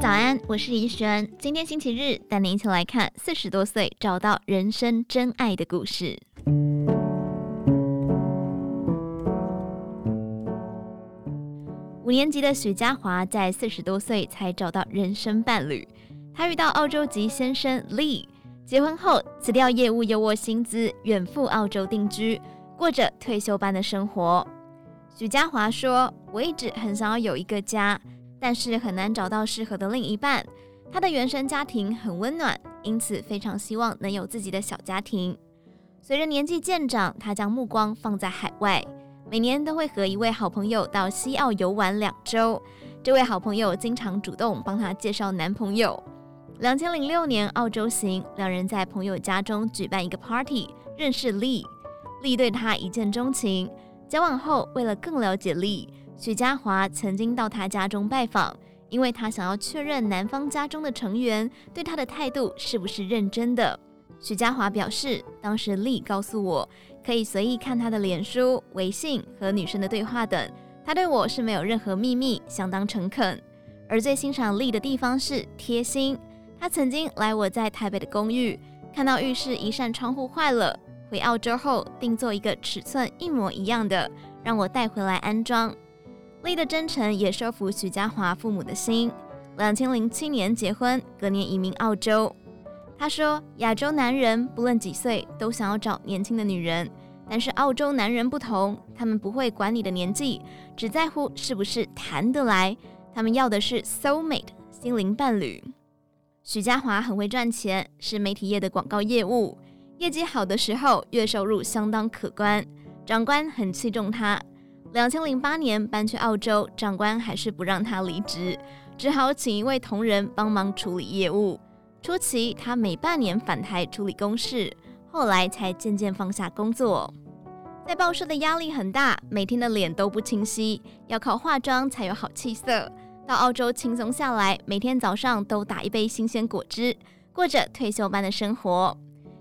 早安，我是怡璇。今天星期日，带您一起来看四十多岁找到人生真爱的故事。五年级的许家华在四十多岁才找到人生伴侣。他遇到澳洲籍先生 Lee，结婚后辞掉业务优渥薪资，远赴澳洲定居，过着退休般的生活。许家华说：“我一直很想要有一个家。”但是很难找到适合的另一半。他的原生家庭很温暖，因此非常希望能有自己的小家庭。随着年纪渐长，他将目光放在海外，每年都会和一位好朋友到西澳游玩两周。这位好朋友经常主动帮他介绍男朋友。两千零六年澳洲行，两人在朋友家中举办一个 party，认识 Lee。Lee 对他一见钟情，交往后为了更了解 Lee。许家华曾经到他家中拜访，因为他想要确认男方家中的成员对他的态度是不是认真的。许家华表示，当时丽告诉我，可以随意看他的脸书、微信和女生的对话等，他对我是没有任何秘密，相当诚恳。而最欣赏丽的地方是贴心。他曾经来我在台北的公寓，看到浴室一扇窗户坏了，回澳洲后订做一个尺寸一模一样的，让我带回来安装。丽的真诚也收服许家华父母的心。两千零七年结婚，隔年移民澳洲。他说：“亚洲男人不论几岁都想要找年轻的女人，但是澳洲男人不同，他们不会管你的年纪，只在乎是不是谈得来。他们要的是 soul mate 心灵伴侣。”许家华很会赚钱，是媒体业的广告业务，业绩好的时候，月收入相当可观，长官很器重他。两千零八年搬去澳洲，长官还是不让他离职，只好请一位同仁帮忙处理业务。初期他每半年返台处理公事，后来才渐渐放下工作。在报社的压力很大，每天的脸都不清晰，要靠化妆才有好气色。到澳洲轻松下来，每天早上都打一杯新鲜果汁，过着退休般的生活。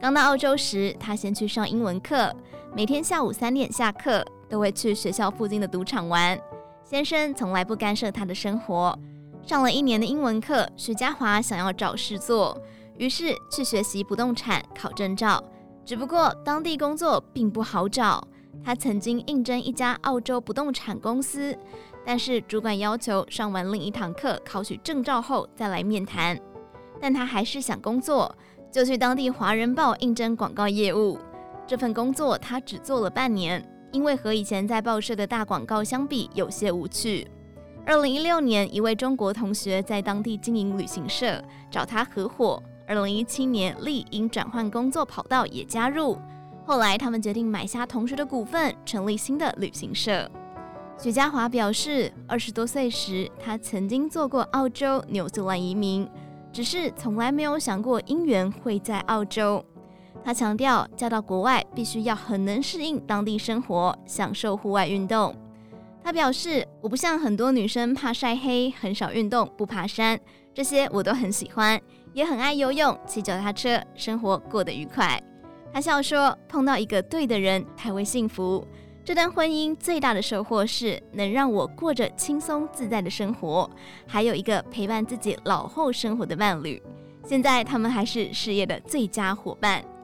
刚到澳洲时，他先去上英文课，每天下午三点下课。都会去学校附近的赌场玩。先生从来不干涉他的生活。上了一年的英文课，许家华想要找事做，于是去学习不动产，考证照。只不过当地工作并不好找。他曾经应征一家澳洲不动产公司，但是主管要求上完另一堂课，考取证照后再来面谈。但他还是想工作，就去当地华人报应征广告业务。这份工作他只做了半年。因为和以前在报社的大广告相比有些无趣。二零一六年，一位中国同学在当地经营旅行社，找他合伙。二零一七年，Lee 因转换工作跑道也加入。后来，他们决定买下同学的股份，成立新的旅行社。许家华表示，二十多岁时，他曾经做过澳洲、纽西兰移民，只是从来没有想过姻缘会在澳洲。他强调，嫁到国外必须要很能适应当地生活，享受户外运动。他表示：“我不像很多女生怕晒黑，很少运动，不爬山，这些我都很喜欢，也很爱游泳、骑脚踏车，生活过得愉快。”他笑说：“碰到一个对的人才会幸福。这段婚姻最大的收获是能让我过着轻松自在的生活，还有一个陪伴自己老后生活的伴侣。现在他们还是事业的最佳伙伴。”